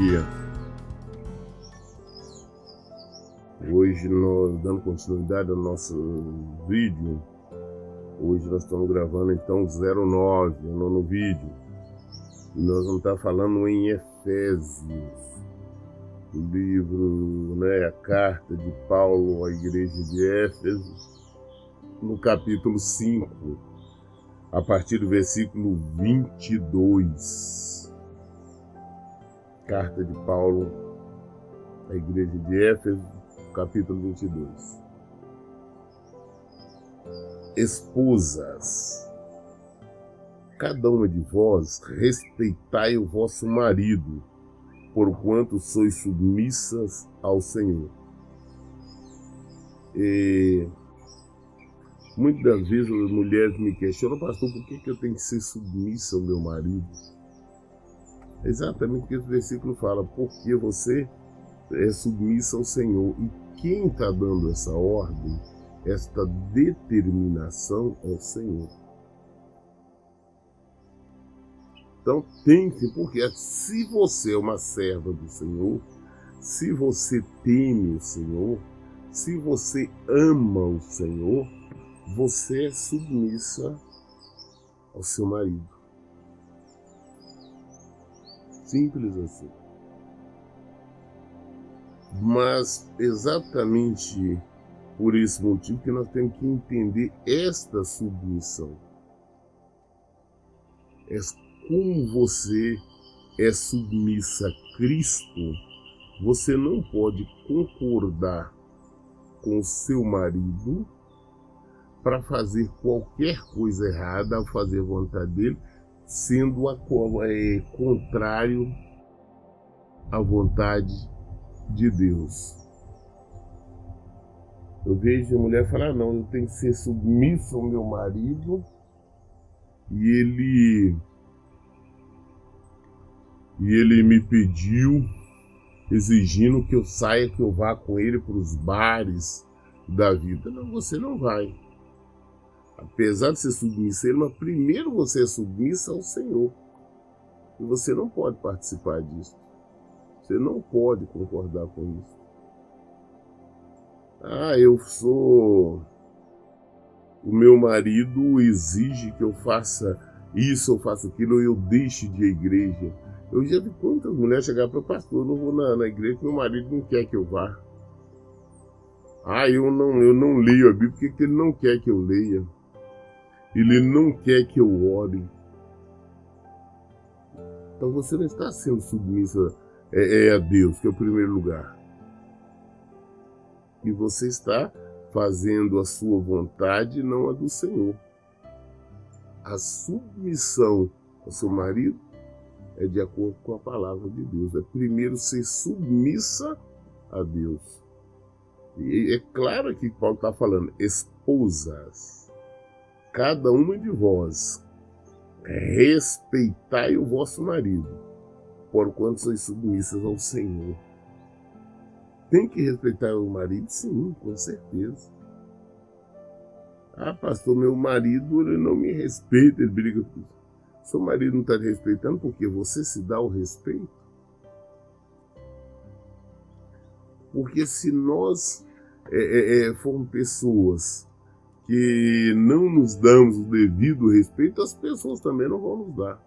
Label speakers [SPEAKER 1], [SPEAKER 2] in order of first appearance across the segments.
[SPEAKER 1] dia. Hoje nós dando continuidade ao nosso vídeo. Hoje nós estamos gravando então 09, o nono vídeo. E nós vamos estar falando em Efésios, o livro, né, a carta de Paulo à igreja de Éfeso, no capítulo 5, a partir do versículo 22 carta de Paulo à igreja de Éfeso, capítulo 22. Esposas, cada uma de vós respeitai o vosso marido, porquanto sois submissas ao Senhor. E muitas das vezes as mulheres me questionam, pastor, por que, que eu tenho que ser submissa ao meu marido? Exatamente o que esse versículo fala, porque você é submissa ao Senhor. E quem está dando essa ordem, esta determinação é o Senhor. Então tem que, porque se você é uma serva do Senhor, se você teme o Senhor, se você ama o Senhor, você é submissa ao seu marido. Simples assim. Mas exatamente por esse motivo que nós temos que entender esta submissão. É como você é submissa a Cristo, você não pode concordar com seu marido para fazer qualquer coisa errada ao fazer vontade dele sendo a, é, contrário à vontade de Deus. Eu vejo a mulher falar, não, eu tenho que ser submissa ao meu marido e ele e ele me pediu exigindo que eu saia, que eu vá com ele para os bares da vida. Não, você não vai apesar de ser submissa a ele, mas primeiro você é submissa ao Senhor. E você não pode participar disso. Você não pode concordar com isso. Ah, eu sou. O meu marido exige que eu faça isso, eu faça aquilo, eu deixe de ir à igreja. Eu já vi quantas mulheres chegar para o pastor, eu não vou na, na igreja, meu marido não quer que eu vá. Ah, eu não, eu não leio a Bíblia porque ele não quer que eu leia. Ele não quer que eu ore. Então você não está sendo submissa é, é a Deus, que é o primeiro lugar. E você está fazendo a sua vontade, não a do Senhor. A submissão ao seu marido é de acordo com a palavra de Deus. É primeiro ser submissa a Deus. E é claro que Paulo está falando, esposas cada uma de vós respeitai o vosso marido, porquanto sois submissas ao Senhor. Tem que respeitar o marido? Sim, com certeza. Ah, pastor, meu marido ele não me respeita, ele briga com Seu marido não está te respeitando porque você se dá o respeito? Porque se nós é, é, é formos pessoas que não nos damos o devido respeito, as pessoas também não vão nos dar.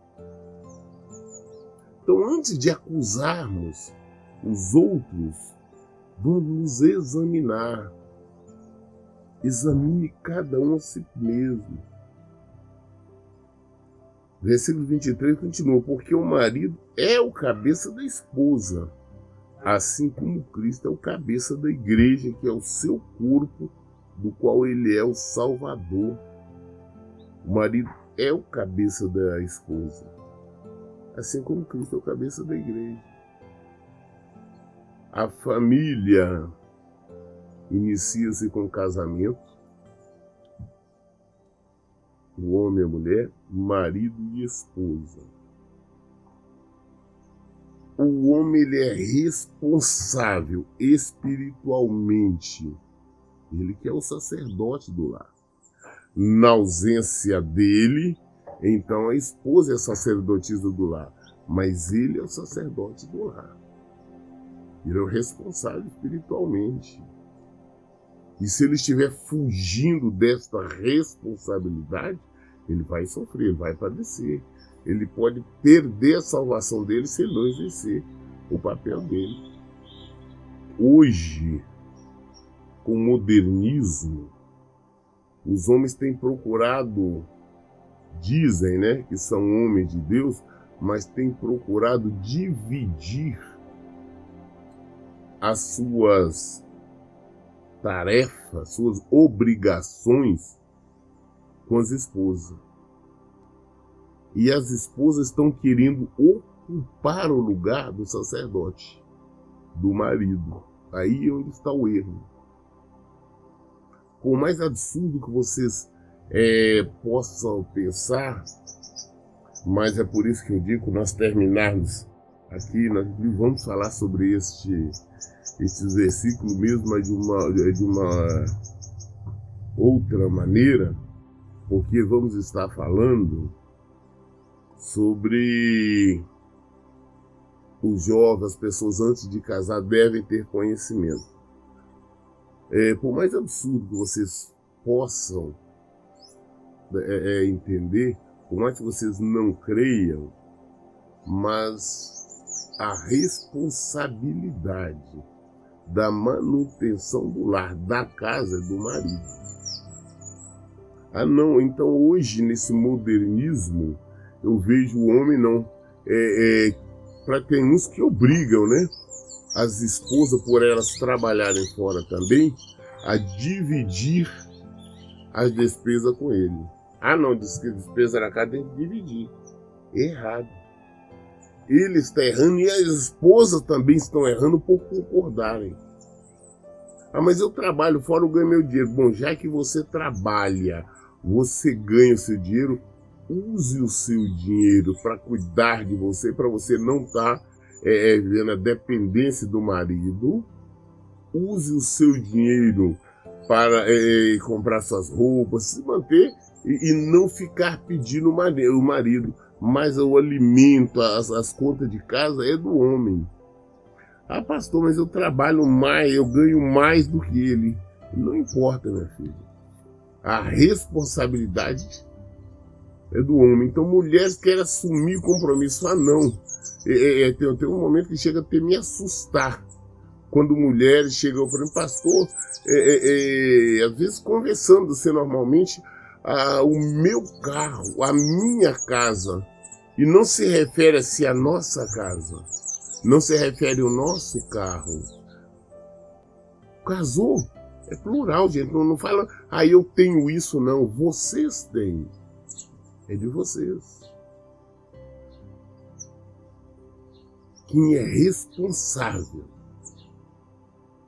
[SPEAKER 1] Então, antes de acusarmos os outros, vamos nos examinar. Examine cada um a si mesmo. Versículo 23 continua: Porque o marido é o cabeça da esposa, assim como Cristo é o cabeça da igreja, que é o seu corpo do qual ele é o salvador. O marido é o cabeça da esposa, assim como Cristo é o cabeça da igreja. A família inicia-se com o casamento, o homem e a mulher, marido e esposa. O homem ele é responsável espiritualmente ele que é o sacerdote do lar. Na ausência dele, então a esposa é sacerdotisa do lar. mas ele é o sacerdote do lar. Ele é o responsável espiritualmente. E se ele estiver fugindo desta responsabilidade, ele vai sofrer, vai padecer. Ele pode perder a salvação dele se ele não exercer o papel dele. Hoje, com o modernismo, os homens têm procurado, dizem né, que são homens de Deus, mas têm procurado dividir as suas tarefas, suas obrigações com as esposas. E as esposas estão querendo ocupar o lugar do sacerdote, do marido. Aí é onde está o erro. Por mais absurdo que vocês é, possam pensar, mas é por isso que eu digo, nós terminarmos aqui, nós vamos falar sobre este, estes versículos mesmo, mas de uma, de uma outra maneira, porque vamos estar falando sobre os jovens, as pessoas antes de casar devem ter conhecimento. É, por mais absurdo que vocês possam é, é, entender, por mais que vocês não creiam, mas a responsabilidade da manutenção do lar, da casa do marido. Ah, não, então hoje nesse modernismo, eu vejo o homem não. É, é, para tem uns que obrigam, né? As esposas, por elas trabalharem fora também, a dividir as despesas com ele. Ah, não, diz que despesa na casa tem que dividir. Errado. Ele está errando e as esposas também estão errando por concordarem. Ah, mas eu trabalho fora, eu ganho meu dinheiro. Bom, já que você trabalha, você ganha o seu dinheiro, use o seu dinheiro para cuidar de você, para você não estar tá, é, é, vivendo a dependência do marido. Use o seu dinheiro para é, é, comprar suas roupas, se manter e, e não ficar pedindo o marido. Mas o alimento, as, as contas de casa é do homem. Ah, pastor, mas eu trabalho mais, eu ganho mais do que ele. Não importa, minha filha. A responsabilidade é do homem. Então, mulheres querem assumir o compromisso. Ah, não. É, é, é tem, tem, um momento que chega até me assustar. Quando mulheres chegam para mim, pastor, é, é, é, às vezes conversando você normalmente, ah, o meu carro, a minha casa, e não se refere a si a nossa casa, não se refere ao nosso carro. Casou, é plural, gente. Não, não fala, ah, eu tenho isso, não. Vocês têm é de vocês. Quem é responsável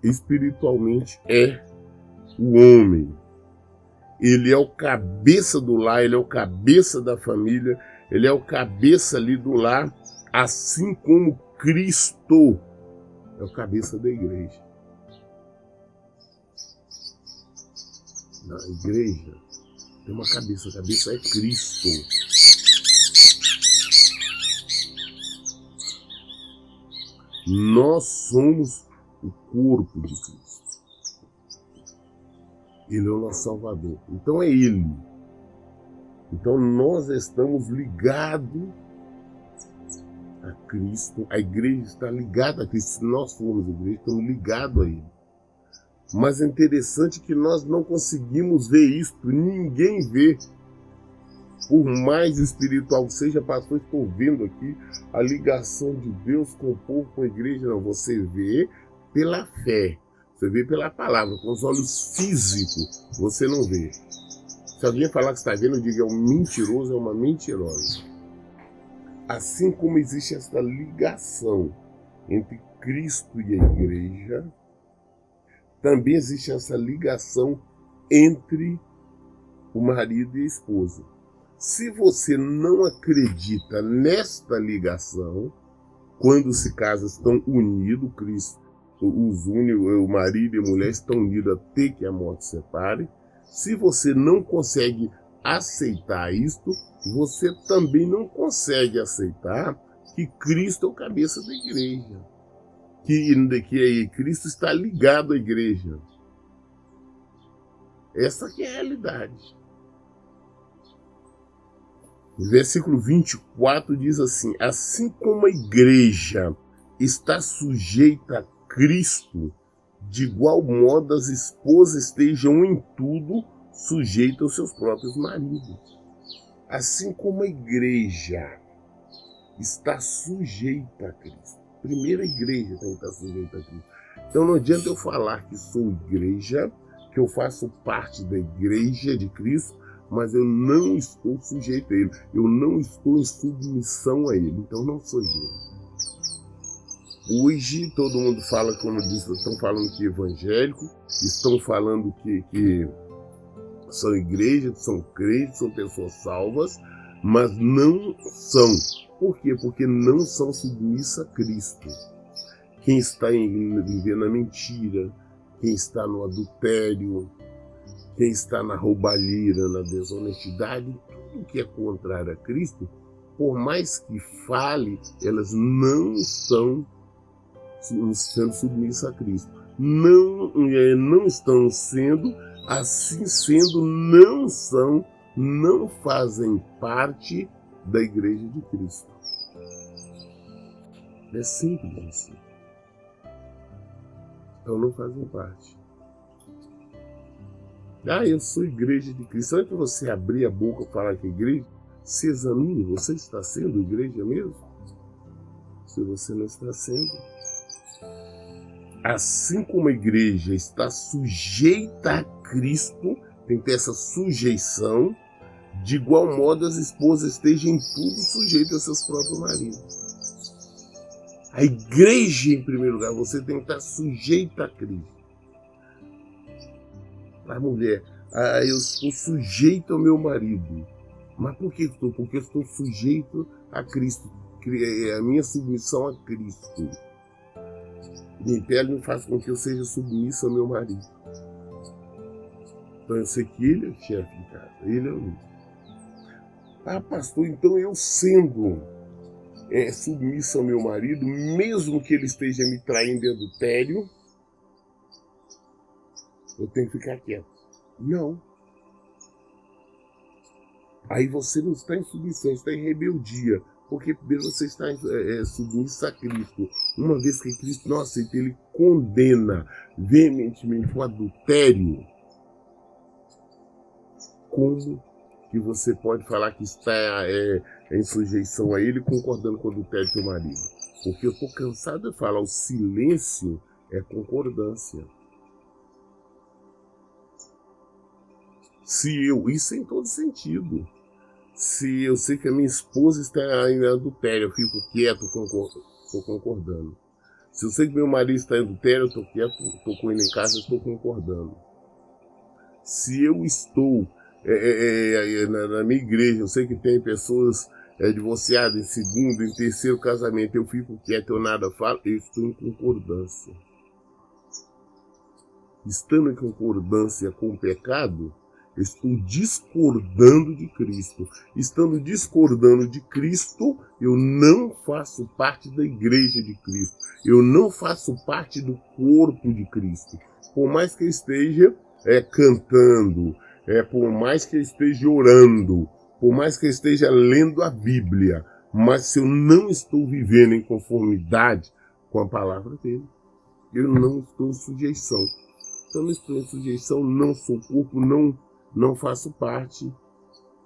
[SPEAKER 1] espiritualmente é o homem. Ele é o cabeça do lar, ele é o cabeça da família, ele é o cabeça ali do lar, assim como Cristo é o cabeça da igreja. Na igreja, tem uma cabeça, a cabeça é Cristo. Nós somos o corpo de Cristo. Ele é o nosso Salvador. Então é Ele. Então nós estamos ligados a Cristo. A igreja está ligada a Cristo. Se nós formos igreja, estamos ligados a Ele. Mas é interessante que nós não conseguimos ver isto, ninguém vê. Por mais espiritual que seja, pastor, estou vendo aqui a ligação de Deus com o povo, com a igreja. Não, você vê pela fé, você vê pela palavra, com os olhos físicos, você não vê. Se alguém falar que está vendo, diga é um mentiroso, é uma mentirosa. Assim como existe essa ligação entre Cristo e a igreja, também existe essa ligação entre o marido e a esposa. Se você não acredita nesta ligação, quando se casam estão unidos, Cristo os une, o marido e a mulher estão unidos até que a morte separe. Se você não consegue aceitar isto, você também não consegue aceitar que Cristo é o cabeça da igreja. Que, que Cristo está ligado à igreja. Essa é a realidade. Versículo 24 diz assim: Assim como a igreja está sujeita a Cristo, de igual modo as esposas estejam em tudo sujeitas aos seus próprios maridos. Assim como a igreja está sujeita a Cristo. Primeiro a igreja tem que estar sujeita a Cristo. Então não adianta eu falar que sou igreja, que eu faço parte da igreja de Cristo, mas eu não estou sujeito a Ele. Eu não estou em submissão a Ele. Então não sou igreja. Hoje todo mundo fala, como disse, estão falando que é evangélico, estão falando que, que são igrejas, são crentes, são pessoas salvas, mas não são. Por quê? Porque não são submissas a Cristo. Quem está vivendo a mentira, quem está no adultério, quem está na roubalheira, na desonestidade, tudo que é contrário a Cristo, por mais que fale, elas não estão sendo submissas a Cristo. Não, é, não estão sendo, assim sendo, não são, não fazem parte da igreja de Cristo. É simples assim. Então não fazem parte. Ah, eu sou igreja de Cristo. Antes de você abrir a boca e falar que é igreja, se examine. Você está sendo igreja mesmo? Se você não está sendo. Assim como a igreja está sujeita a Cristo, tem que ter essa sujeição, de igual modo as esposas estejam tudo sujeitas aos seus próprios maridos. A igreja, em primeiro lugar, você tem que estar sujeita a Cristo. A mulher, ah, eu estou sujeito ao meu marido. Mas por que estou? Porque estou sujeito a Cristo. É a minha submissão a Cristo. Me pega e faz com que eu seja submisso ao meu marido. Então eu sei que ele é o chefe de casa, ele é o. Ah, pastor, então eu sendo é, submisso ao meu marido, mesmo que ele esteja me traindo em adultério, eu tenho que ficar quieto. Não. Aí você não está em submissão, está em rebeldia. Porque primeiro você está é, é, submisso a Cristo. Uma vez que Cristo não aceita, ele condena veementemente o adultério. Como que você pode falar que está é, em sujeição a ele, concordando com o adultério do teu marido? Porque eu estou cansado de falar, o silêncio é concordância. Se eu, isso em todo sentido. Se eu sei que a minha esposa está em adultério, eu fico quieto, estou concordando. Se eu sei que meu marido está em adultério, eu estou quieto, estou com ele em casa, estou concordando. Se eu estou é, é, é, na, na, minha igreja, eu sei que tem pessoas é, divorciadas em segundo, em terceiro casamento, eu fico quieto, eu nada falo, eu estou em concordância. Estando em concordância com o pecado, estou discordando de Cristo. Estando discordando de Cristo, eu não faço parte da igreja de Cristo. Eu não faço parte do corpo de Cristo. Por mais que eu esteja é, cantando, é, por mais que eu esteja orando, por mais que eu esteja lendo a Bíblia, mas se eu não estou vivendo em conformidade com a palavra dele, eu não estou em sujeição. Eu não estou em sujeição, não sou corpo, não não faço parte,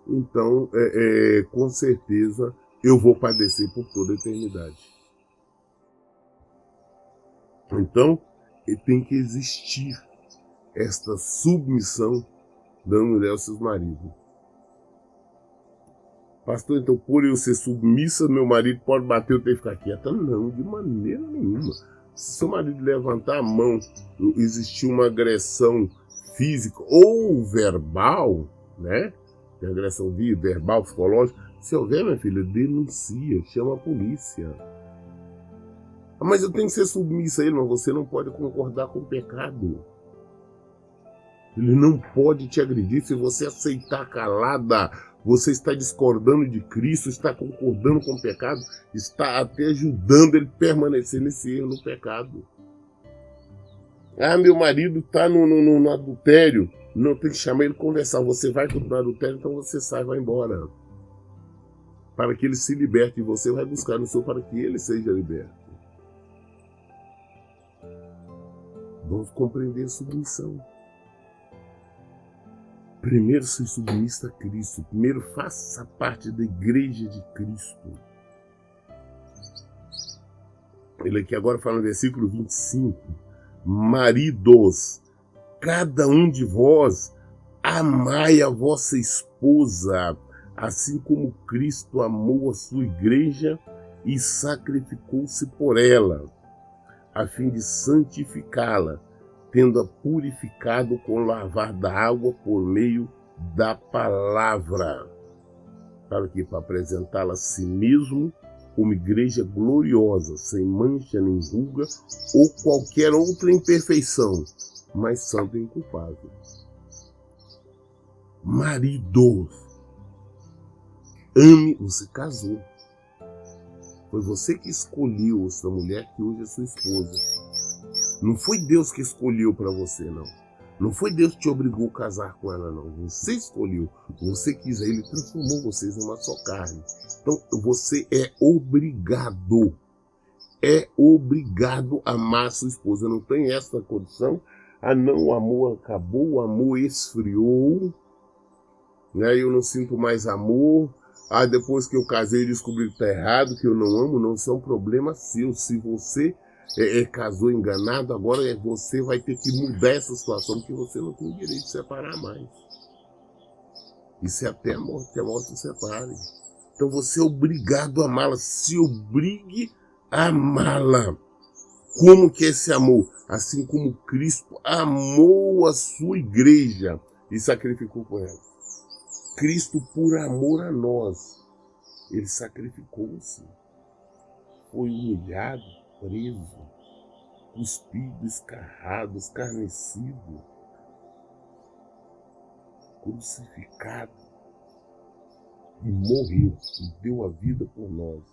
[SPEAKER 1] então é, é, com certeza eu vou padecer por toda a eternidade. Então tem que existir esta submissão da mulher aos seus maridos. Pastor, então por eu ser submissa, meu marido pode bater, eu tenho que ficar quieta? Não, de maneira nenhuma. Se seu marido levantar a mão, existir uma agressão física ou verbal, né? De agressão verbal, psicológica. Se houver, minha filha, denuncia, chama a polícia. Ah, mas eu tenho que ser submissa a ele, mas você não pode concordar com o pecado. Ele não pode te agredir se você aceitar calada você está discordando de Cristo, está concordando com o pecado, está até ajudando ele a permanecer nesse erro no pecado. Ah, meu marido está no, no, no, adultério. Não tem que chamar ele conversar. Você vai continuar adultério, então você sai, vai embora. Para que ele se liberte. E você vai buscar no seu para que ele seja liberto. Vamos compreender a submissão. Primeiro se submissa a Cristo. Primeiro faça parte da igreja de Cristo. Ele aqui agora fala no versículo 25. Maridos, cada um de vós amai a vossa esposa, assim como Cristo amou a sua igreja e sacrificou-se por ela, a fim de santificá-la tendo-a purificado com lavar da água por meio da palavra, para que para apresentá-la a si mesmo como igreja gloriosa, sem mancha nem ruga ou qualquer outra imperfeição, mas santo e inculpável. Marido, ame, você casou. Foi você que escolheu essa mulher que hoje é sua esposa. Não foi Deus que escolheu para você, não. Não foi Deus que te obrigou a casar com ela, não. Você escolheu. Você quis. Ele transformou vocês numa só carne. Então você é obrigado. É obrigado a amar sua esposa. Não tem essa condição. Ah, não, o amor acabou, o amor esfriou. Né? Eu não sinto mais amor. Ah, depois que eu casei, descobri que está errado, que eu não amo. Não, isso é um problema seu. Se você é, é, casou enganado, agora é, você vai ter que mudar essa situação, porque você não tem direito de separar mais. Isso é até a morte, que a morte se separe. Então você é obrigado a amá-la. Se obrigue a amá-la. Como que é esse amor? Assim como Cristo amou a sua igreja e sacrificou por ela. Cristo, por amor a nós, ele sacrificou-se. Foi humilhado, preso, cuspido, escarrado, escarnecido, crucificado e morreu e deu a vida por nós.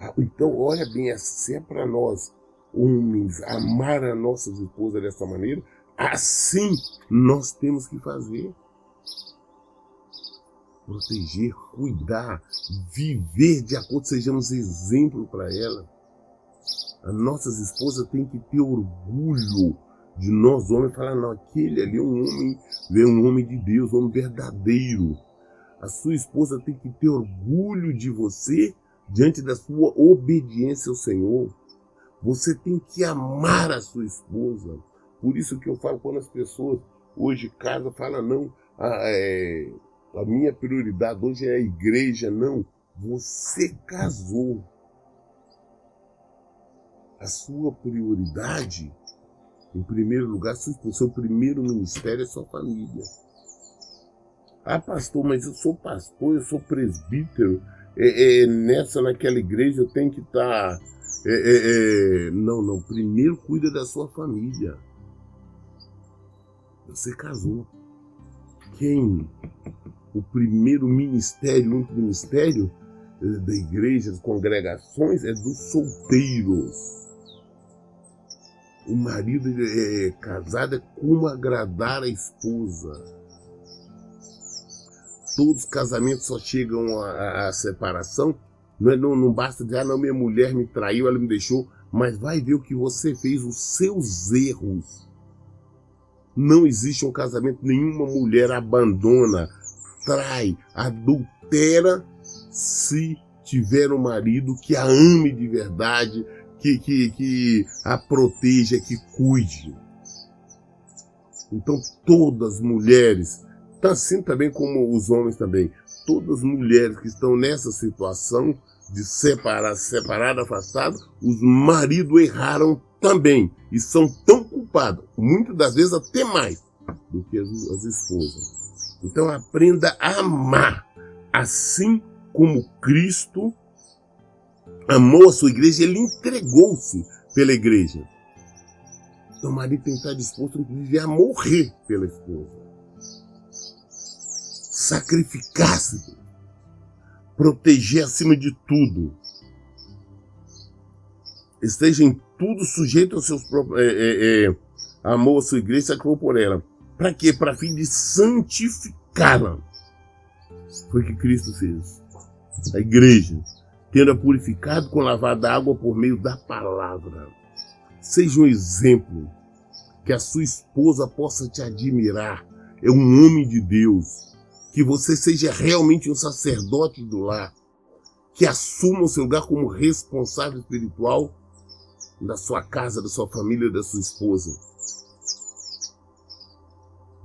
[SPEAKER 1] Ah, então, olha bem, se é para nós, homens, amar a nossas esposas dessa maneira, assim nós temos que fazer. Proteger, cuidar, viver de acordo, sejamos exemplo para ela. As nossas esposas têm que ter orgulho de nós homens, falar, não, aquele ali é um homem, é um homem de Deus, um homem verdadeiro. A sua esposa tem que ter orgulho de você diante da sua obediência ao Senhor. Você tem que amar a sua esposa. Por isso que eu falo quando as pessoas hoje casam, falam, não, a, é, a minha prioridade hoje é a igreja. Não, você casou a sua prioridade, em primeiro lugar, o seu primeiro ministério é sua família. Ah, pastor, mas eu sou pastor, eu sou presbítero, é, é, nessa, naquela igreja eu tenho que estar. Tá, é, é, é, não, não, primeiro cuida da sua família. Você casou. Quem? O primeiro ministério, o único ministério eh, da igreja, das congregações, é dos solteiros o marido é, é casado é como agradar a esposa. Todos os casamentos só chegam à, separação. Não, é, não, não basta dizer, ah, não, minha mulher me traiu, ela me deixou. Mas vai ver o que você fez, os seus erros. Não existe um casamento, nenhuma mulher abandona, trai, adultera se tiver um marido que a ame de verdade, que, que, que a proteja, que cuide. Então, todas as mulheres, tá assim também como os homens também, todas as mulheres que estão nessa situação de separar, separado, afastado, os maridos erraram também e são tão culpados, muitas das vezes até mais do que as, as esposas. Então aprenda a amar, assim como Cristo amou a sua igreja, ele entregou-se pela igreja. Então, o marido tem que estar disposto, inclusive, a morrer pela esposa. sacrificar-se, proteger acima de tudo. Esteja em tudo sujeito aos seus próprios. É, é, é, amou a sua igreja e sacrificou por ela. Para quê? Para fim de santificá-la. Foi o que Cristo fez. A igreja, tendo-a purificado com lavada água por meio da palavra. Seja um exemplo que a sua esposa possa te admirar. É um homem de Deus. Que você seja realmente um sacerdote do lar. Que assuma o seu lugar como responsável espiritual da sua casa, da sua família, da sua esposa.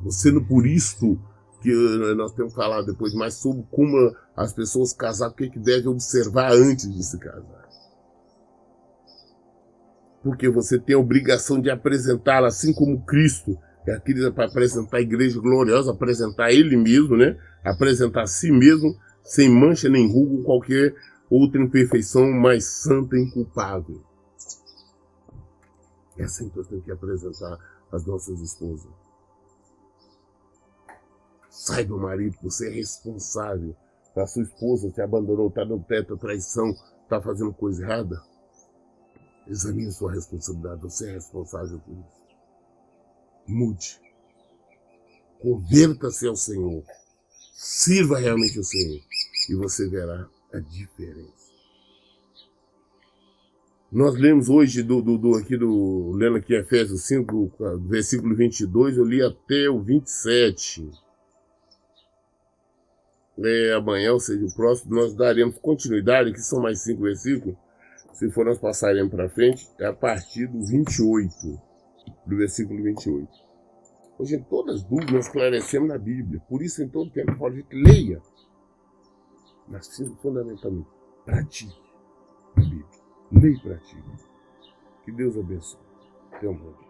[SPEAKER 1] Você não por isto que nós temos que falar depois mais sobre como as pessoas casar, o que, que deve observar antes de se casar. Porque você tem a obrigação de apresentá-la assim como Cristo, é aquele para apresentar a igreja gloriosa, apresentar ele mesmo, né? Apresentar a si mesmo, sem mancha nem ruga ou qualquer outra imperfeição mais santa e inculpável. É assim que nós temos que apresentar as nossas esposas. Saiba, marido, você é responsável. A sua esposa te abandonou, está no teto, traição, está fazendo coisa errada. Examine sua responsabilidade. Você é responsável por isso. Mude. Converta-se ao Senhor. Sirva realmente o Senhor. E você verá a diferença. Nós lemos hoje do, do, do aqui do lendo aqui Efésios 5, versículo 22, eu li até o 27 é, amanhã, ou seja, o próximo, nós daremos continuidade, que são mais cinco versículos. Se for, nós passaremos para frente, é a partir do 28, do versículo 28. Hoje, em todas as dúvidas, nós esclarecemos na Bíblia. Por isso, em todo tempo, eu gente, leia. Mas, fundamentalmente, pratique a Bíblia. Leia e pratique. Que Deus abençoe. Até um.